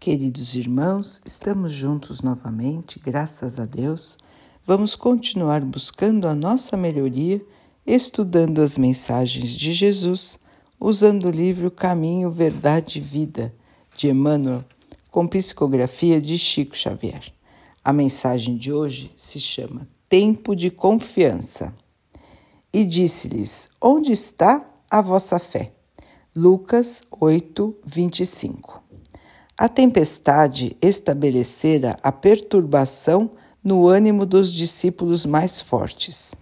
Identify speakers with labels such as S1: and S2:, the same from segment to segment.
S1: Queridos irmãos, estamos juntos novamente, graças a Deus. Vamos continuar buscando a nossa melhoria, estudando as mensagens de Jesus, usando o livro Caminho, Verdade e Vida, de Emmanuel, com psicografia de Chico Xavier. A mensagem de hoje se chama Tempo de Confiança. E disse-lhes: Onde está a vossa fé? Lucas 8, 25. A tempestade estabelecera a perturbação no ânimo dos discípulos mais fortes.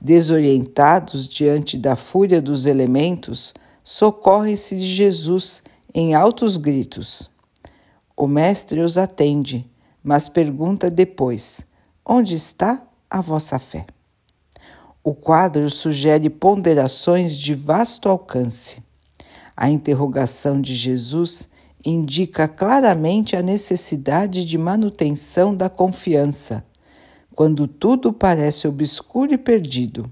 S1: Desorientados diante da fúria dos elementos, socorrem-se de Jesus em altos gritos. O Mestre os atende, mas pergunta depois: Onde está a vossa fé? O quadro sugere ponderações de vasto alcance. A interrogação de Jesus indica claramente a necessidade de manutenção da confiança, quando tudo parece obscuro e perdido.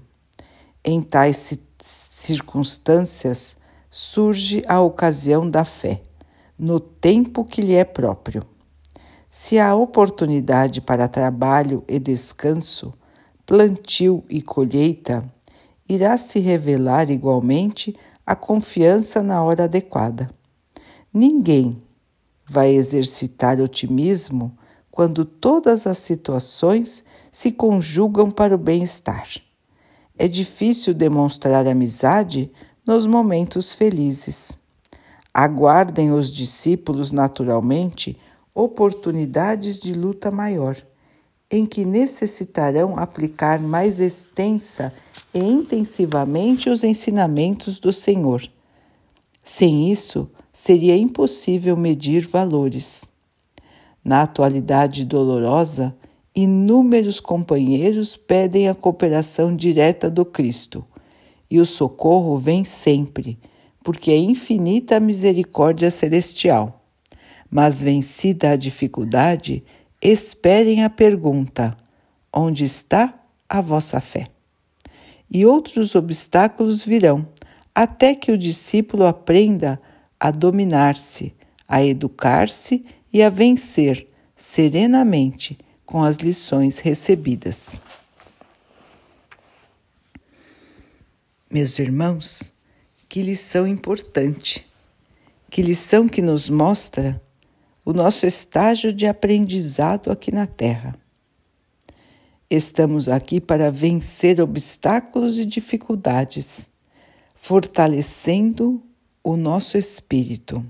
S1: Em tais circunstâncias surge a ocasião da fé, no tempo que lhe é próprio. Se há oportunidade para trabalho e descanso, plantio e colheita, irá se revelar igualmente a confiança na hora adequada. Ninguém vai exercitar otimismo quando todas as situações se conjugam para o bem-estar. É difícil demonstrar amizade nos momentos felizes. Aguardem os discípulos naturalmente oportunidades de luta maior, em que necessitarão aplicar mais extensa e intensivamente os ensinamentos do Senhor. Sem isso, seria impossível medir valores. Na atualidade dolorosa, inúmeros companheiros pedem a cooperação direta do Cristo, e o socorro vem sempre, porque é infinita a misericórdia celestial. Mas vencida a dificuldade, esperem a pergunta: onde está a vossa fé? E outros obstáculos virão, até que o discípulo aprenda a dominar-se, a educar-se e a vencer serenamente com as lições recebidas. Meus irmãos, que lição importante, que lição que nos mostra o nosso estágio de aprendizado aqui na Terra. Estamos aqui para vencer obstáculos e dificuldades, fortalecendo o nosso espírito,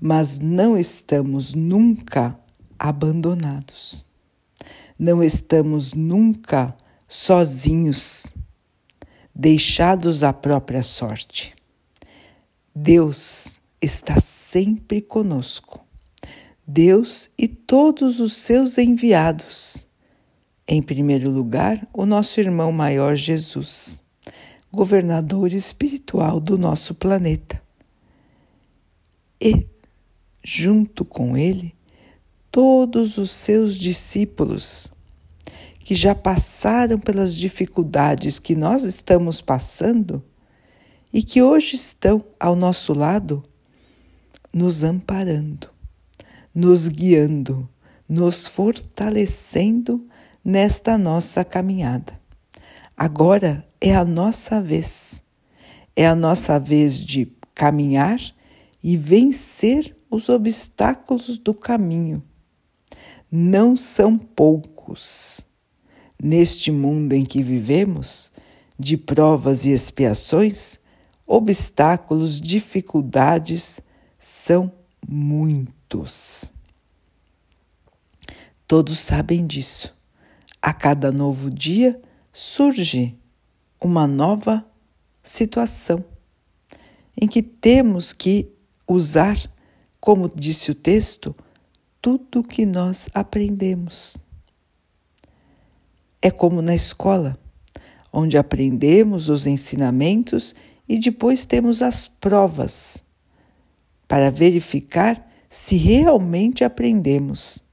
S1: mas não estamos nunca abandonados, não estamos nunca sozinhos, deixados à própria sorte. Deus está sempre conosco. Deus e todos os seus enviados. Em primeiro lugar, o nosso irmão maior Jesus governador espiritual do nosso planeta. E, junto com ele, todos os seus discípulos que já passaram pelas dificuldades que nós estamos passando e que hoje estão ao nosso lado, nos amparando, nos guiando, nos fortalecendo nesta nossa caminhada. Agora é a nossa vez. É a nossa vez de caminhar e vencer os obstáculos do caminho. Não são poucos. Neste mundo em que vivemos, de provas e expiações, obstáculos, dificuldades são muitos. Todos sabem disso. A cada novo dia surge uma nova situação em que temos que usar, como disse o texto, tudo que nós aprendemos. É como na escola, onde aprendemos os ensinamentos e depois temos as provas para verificar se realmente aprendemos.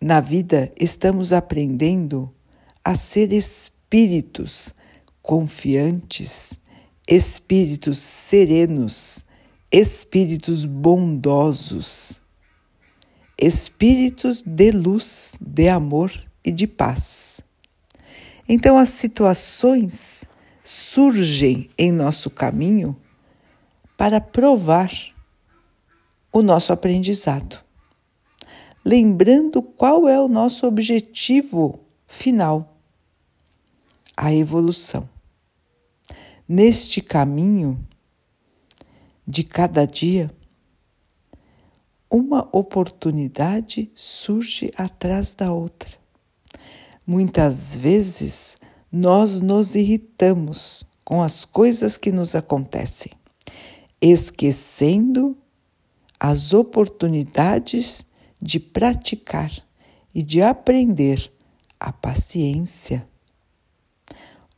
S1: Na vida, estamos aprendendo a ser espíritos confiantes, espíritos serenos, espíritos bondosos, espíritos de luz, de amor e de paz. Então, as situações surgem em nosso caminho para provar o nosso aprendizado, lembrando qual é o nosso objetivo final: a evolução. Neste caminho de cada dia, uma oportunidade surge atrás da outra. Muitas vezes nós nos irritamos com as coisas que nos acontecem, esquecendo as oportunidades de praticar e de aprender a paciência.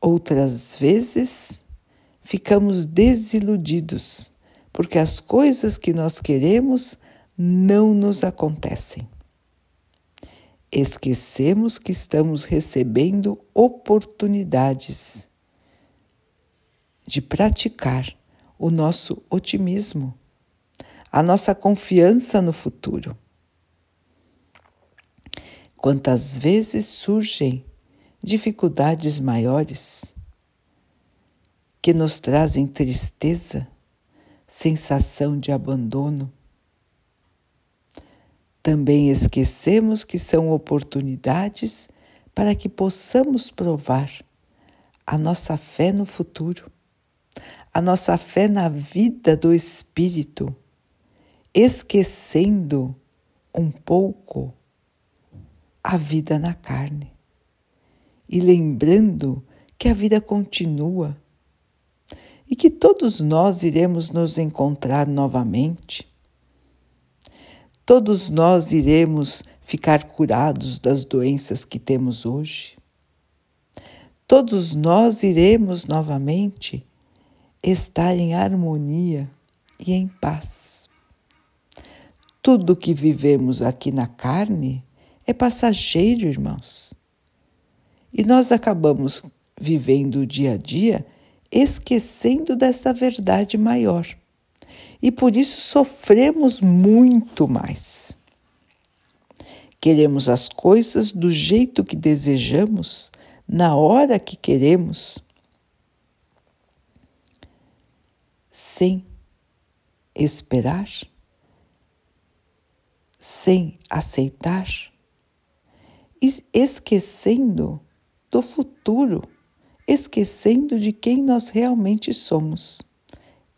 S1: Outras vezes ficamos desiludidos porque as coisas que nós queremos não nos acontecem. Esquecemos que estamos recebendo oportunidades de praticar o nosso otimismo, a nossa confiança no futuro. Quantas vezes surgem dificuldades maiores que nos trazem tristeza, sensação de abandono. Também esquecemos que são oportunidades para que possamos provar a nossa fé no futuro, a nossa fé na vida do Espírito, esquecendo um pouco a vida na carne e lembrando que a vida continua e que todos nós iremos nos encontrar novamente. Todos nós iremos ficar curados das doenças que temos hoje. Todos nós iremos novamente estar em harmonia e em paz. Tudo que vivemos aqui na carne é passageiro, irmãos. E nós acabamos vivendo o dia a dia esquecendo dessa verdade maior. E por isso sofremos muito mais. Queremos as coisas do jeito que desejamos, na hora que queremos, sem esperar, sem aceitar, esquecendo do futuro esquecendo de quem nós realmente somos: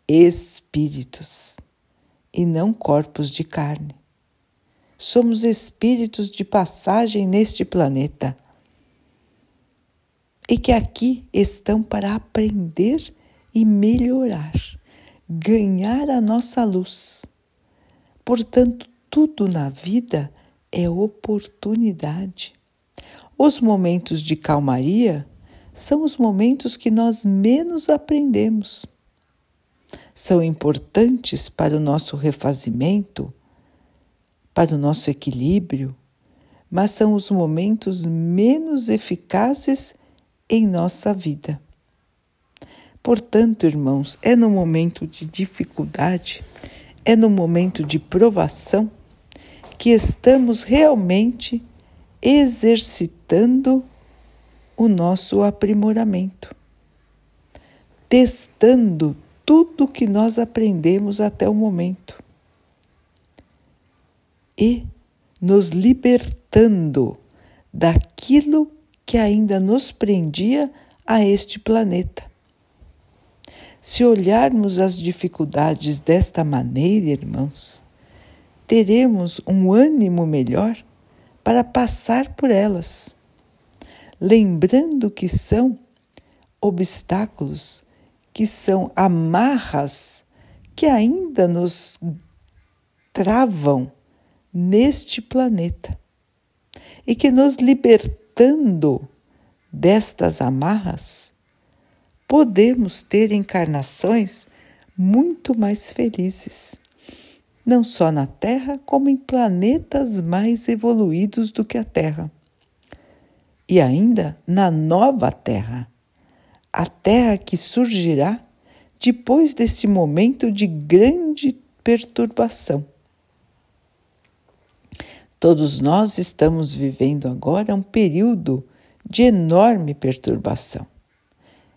S1: espíritos e não corpos de carne. Somos espíritos de passagem neste planeta e que aqui estão para aprender e melhorar, ganhar a nossa luz. Portanto, tudo na vida é oportunidade. Os momentos de calmaria são os momentos que nós menos aprendemos. São importantes para o nosso refazimento, para o nosso equilíbrio, mas são os momentos menos eficazes em nossa vida. Portanto, irmãos, é no momento de dificuldade, é no momento de provação que estamos realmente exercitando o nosso aprimoramento, testando tudo que nós aprendemos até o momento e nos libertando daquilo que ainda nos prendia a este planeta. Se olharmos as dificuldades desta maneira, irmãos, teremos um ânimo melhor para passar por elas lembrando que são obstáculos, que são amarras que ainda nos travam neste planeta e que nos libertando destas amarras, podemos ter encarnações muito mais felizes, não só na Terra, como em planetas mais evoluídos do que a Terra e ainda na nova terra, a terra que surgirá depois desse momento de grande perturbação. Todos nós estamos vivendo agora um período de enorme perturbação.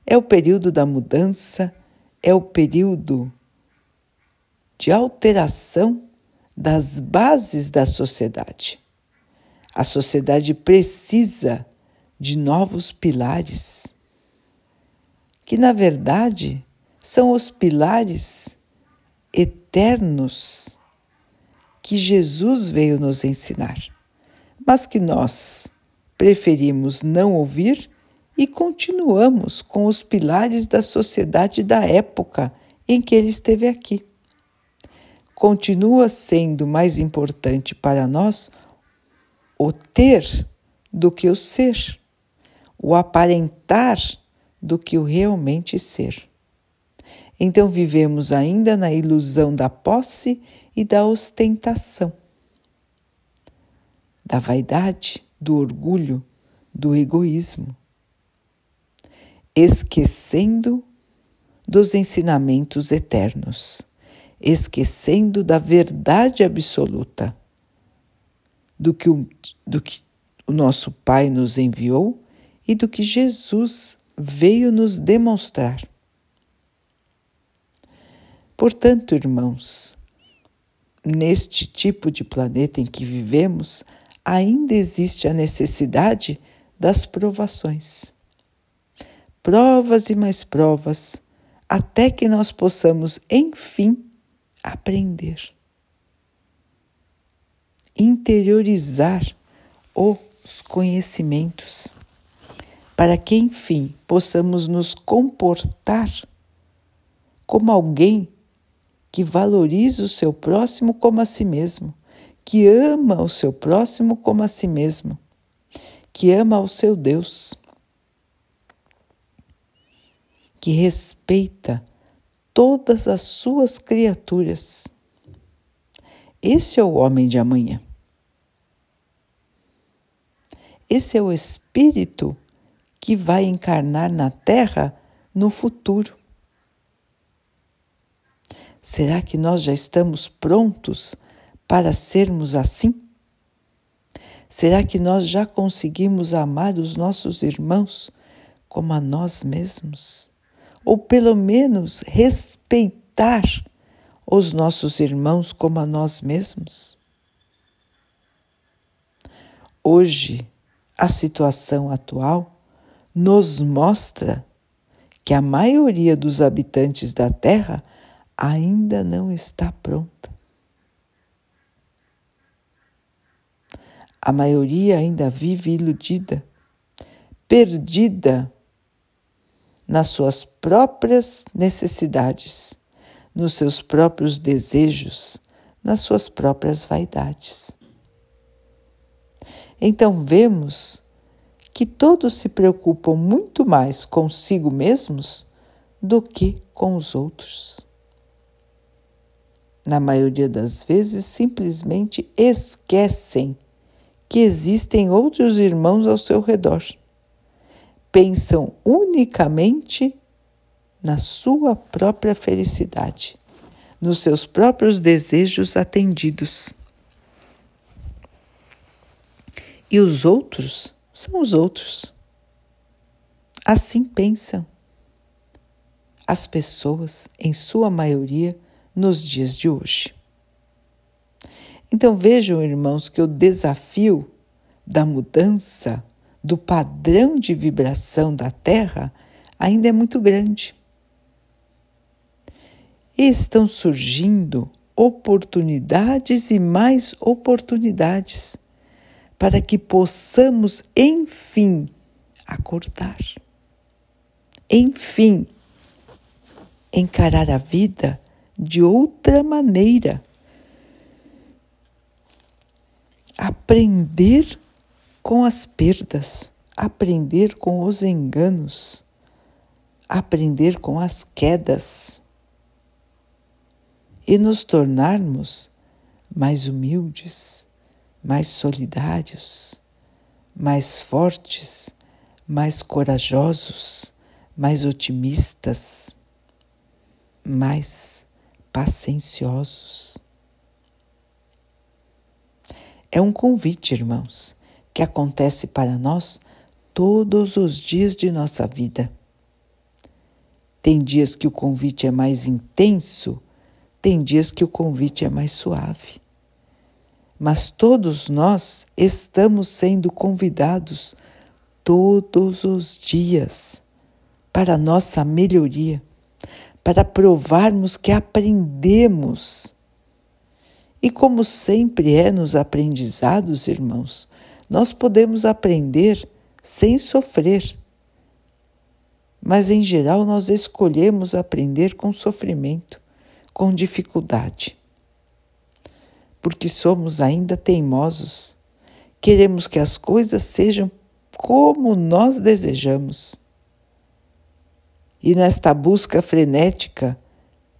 S1: É o período da mudança, é o período de alteração das bases da sociedade. A sociedade precisa de novos pilares, que na verdade são os pilares eternos que Jesus veio nos ensinar, mas que nós preferimos não ouvir e continuamos com os pilares da sociedade da época em que ele esteve aqui. Continua sendo mais importante para nós o ter do que o ser, o aparentar do que o realmente ser. Então vivemos ainda na ilusão da posse e da ostentação, da vaidade, do orgulho, do egoísmo, esquecendo dos ensinamentos eternos, esquecendo da verdade absoluta, do que o, do que o nosso Pai nos enviou e do que Jesus veio nos demonstrar. Portanto, irmãos, neste tipo de planeta em que vivemos, ainda existe a necessidade das provações. Provas e mais provas, até que nós possamos, enfim, aprender. Interiorizar os conhecimentos, para que, enfim, possamos nos comportar como alguém que valoriza o seu próximo como a si mesmo, que ama o seu próximo como a si mesmo, que ama o seu Deus, que respeita todas as suas criaturas. Esse é o homem de amanhã. Esse é o espírito que vai encarnar na Terra no futuro. Será que nós já estamos prontos para sermos assim? Será que nós já conseguimos amar os nossos irmãos como a nós mesmos? Ou pelo menos respeitar os nossos irmãos como a nós mesmos? Hoje, a situação atual nos mostra que a maioria dos habitantes da Terra ainda não está pronta. A maioria ainda vive iludida, perdida nas suas próprias necessidades, nos seus próprios desejos, nas suas próprias vaidades. Então vemos que todos se preocupam muito mais consigo mesmos do que com os outros na maioria das vezes, simplesmente esquecem que existem outros irmãos ao seu redor. Pensam unicamente na sua própria felicidade, nos seus próprios desejos atendidos. E os outros são os outros. Assim pensam as pessoas, em sua maioria, nos dias de hoje. Então vejam, irmãos, que o desafio da mudança do padrão de vibração da Terra ainda é muito grande. E estão surgindo oportunidades e mais oportunidades para que possamos, enfim, acordar. Enfim, encarar a vida de outra maneira. Aprender com as perdas, aprender com os enganos, aprender com as quedas e nos tornarmos mais humildes, mais solidários, mais fortes, mais corajosos, mais otimistas mais pacienciosos. É um convite, irmãos, que acontece para nós todos os dias de nossa vida. Tem dias que o convite é mais intenso, tem dias que o convite é mais suave. Mas todos nós estamos sendo convidados todos os dias para nossa melhoria, para provarmos que aprendemos. E como sempre é nos aprendizados, irmãos, nós podemos aprender sem sofrer. Mas em geral nós escolhemos aprender com sofrimento, com dificuldade. Porque somos ainda teimosos, queremos que as coisas sejam como nós desejamos. E nesta busca frenética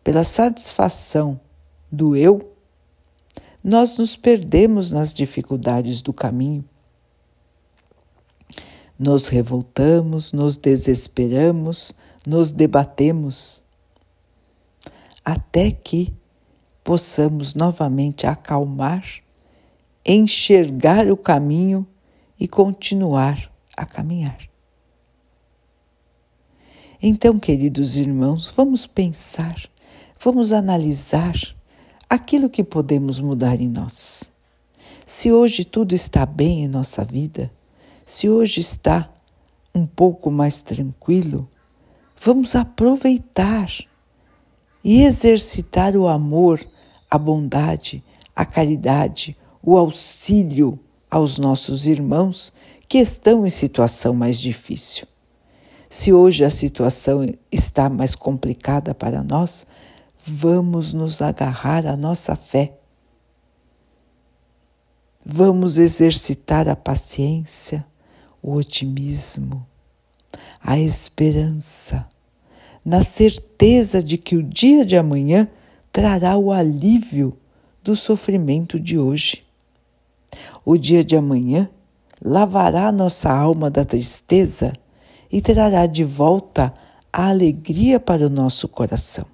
S1: pela satisfação do eu, nós nos perdemos nas dificuldades do caminho nos revoltamos, nos desesperamos, nos debatemos, até que possamos novamente acalmar, enxergar o caminho e continuar a caminhar. Então, queridos irmãos, vamos pensar, vamos analisar aquilo que podemos mudar em nós. Se hoje tudo está bem em nossa vida, se hoje está um pouco mais tranquilo, vamos aproveitar e exercitar o amor, a bondade, a caridade, o auxílio aos nossos irmãos que estão em situação mais difícil. Se hoje a situação está mais complicada para nós, vamos nos agarrar à nossa fé. Vamos exercitar a paciência, o otimismo, a esperança, na certeza de que o dia de amanhã trará o alívio do sofrimento de hoje. O dia de amanhã lavará nossa alma da tristeza e trará de volta a alegria para o nosso coração.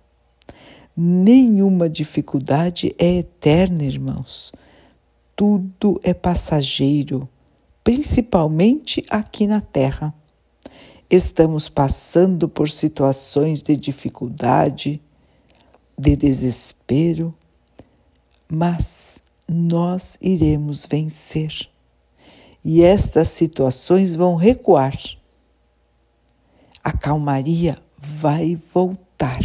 S1: Nenhuma dificuldade é eterna, irmãos. Tudo é passageiro principalmente aqui na Terra. Estamos passando por situações de dificuldade, de desespero, mas nós iremos vencer. E estas situações vão recuar. A calmaria vai voltar.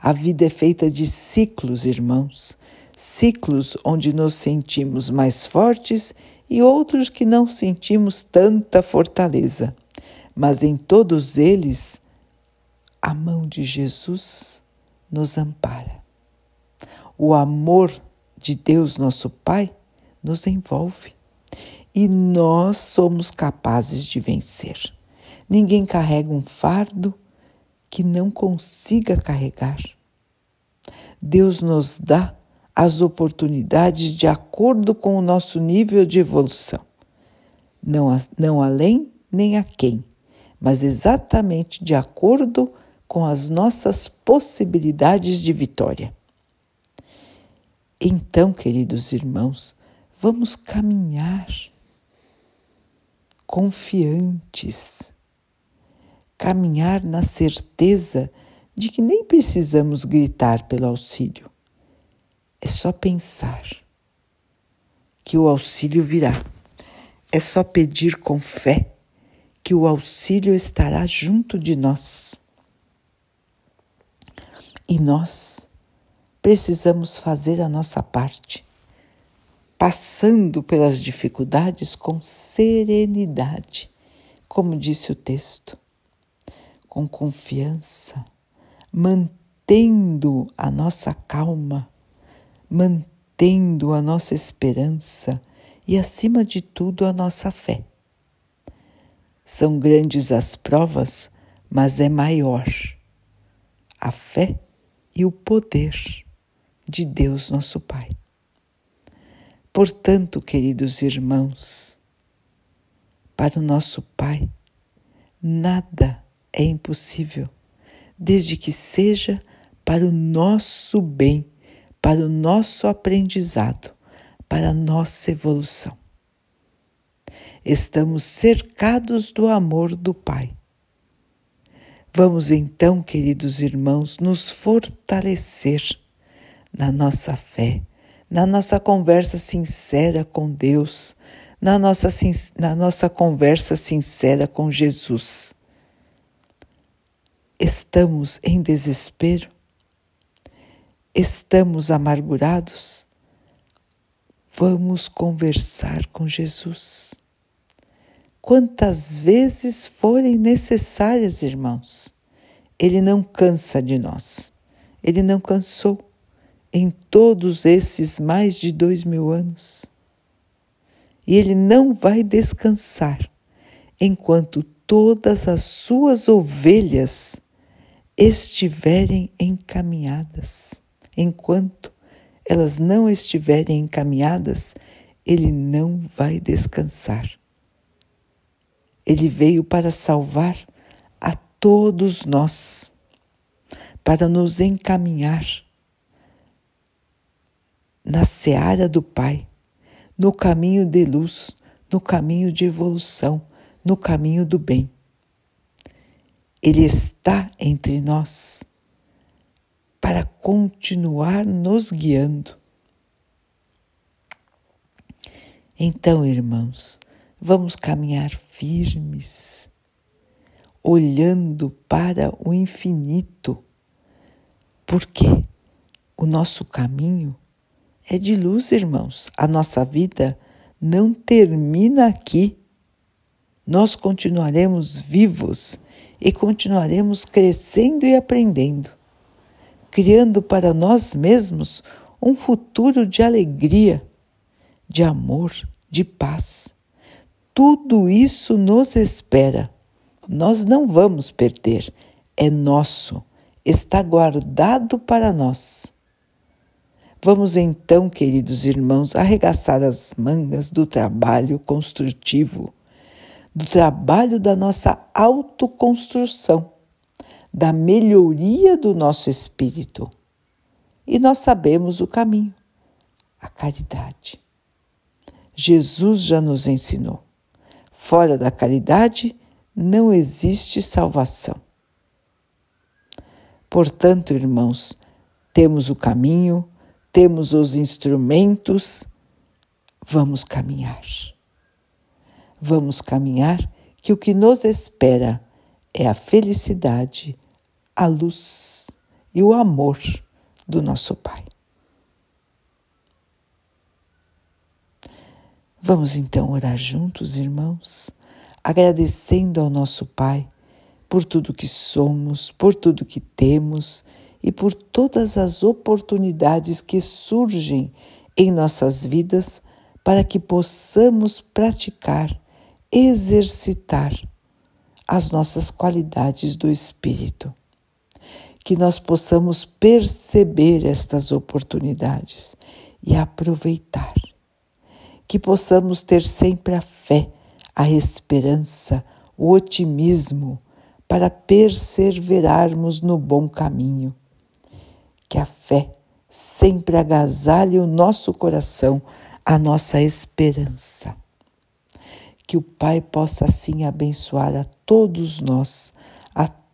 S1: A vida é feita de ciclos, irmãos, ciclos onde nos sentimos mais fortes e outros que não sentimos tanta fortaleza, mas em todos eles a mão de Jesus nos ampara. O amor de Deus, nosso Pai, nos envolve e nós somos capazes de vencer. Ninguém carrega um fardo que não consiga carregar. Deus nos dá as oportunidades de acordo com o nosso nível de evolução. Não, não além nem a quem, mas exatamente de acordo com as nossas possibilidades de vitória. Então, queridos irmãos, vamos caminhar confiantes, caminhar na certeza de que nem precisamos gritar pelo auxílio é só pensar que o auxílio virá. É só pedir com fé que o auxílio estará junto de nós. E nós precisamos fazer a nossa parte, passando pelas dificuldades com serenidade, como disse o texto, com confiança, mantendo a nossa calma mantendo a nossa esperança e, acima de tudo, a nossa fé. São grandes as provas, mas é maior a fé e o poder de Deus, nosso Pai. Portanto, queridos irmãos, para o nosso Pai, nada é impossível, desde que seja para o nosso bem, para o nosso aprendizado, para a nossa evolução. Estamos cercados do amor do Pai. Vamos então, queridos irmãos, nos fortalecer na nossa fé, na nossa conversa sincera com Deus, na nossa, na nossa conversa sincera com Jesus. Estamos em desespero? Estamos amargurados? Vamos conversar com Jesus. Quantas vezes forem necessárias, irmãos. Ele não cansa de nós. Ele não cansou em todos esses mais de dois mil anos. E ele não vai descansar enquanto todas as suas ovelhas estiverem encaminhadas. Enquanto elas não estiverem encaminhadas, ele não vai descansar. Ele veio para salvar a todos nós, para nos encaminhar na seara do Pai, no caminho de luz, no caminho de evolução, no caminho do bem. Ele está entre nós para continuar nos guiando. Então, irmãos, vamos caminhar firmes, olhando para o infinito, porque o nosso caminho é de luz, irmãos. A nossa vida não termina aqui. Nós continuaremos vivos e continuaremos crescendo e aprendendo, criando para nós mesmos um futuro de alegria, de amor, de paz. Tudo isso nos espera. Nós não vamos perder, é nosso, está guardado para nós. Vamos então, queridos irmãos, arregaçar as mangas do trabalho construtivo, do trabalho da nossa autoconstrução, da melhoria do nosso espírito. E nós sabemos o caminho, a caridade. Jesus já nos ensinou. Fora da caridade não existe salvação. Portanto, irmãos, temos o caminho, temos os instrumentos, vamos caminhar. Vamos caminhar, que o que nos espera é a felicidade, a luz e o amor do nosso Pai. Vamos então orar juntos, irmãos, agradecendo ao nosso Pai por tudo que somos, por tudo que temos e por todas as oportunidades que surgem em nossas vidas para que possamos praticar, exercitar as nossas qualidades do Espírito. Que nós possamos perceber estas oportunidades e aproveitar. Que possamos ter sempre a fé, a esperança, o otimismo para perseverarmos no bom caminho que a fé sempre agasalhe o nosso coração, a nossa esperança. Que o Pai possa assim abençoar a todos nós,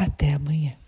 S1: Até amanhã.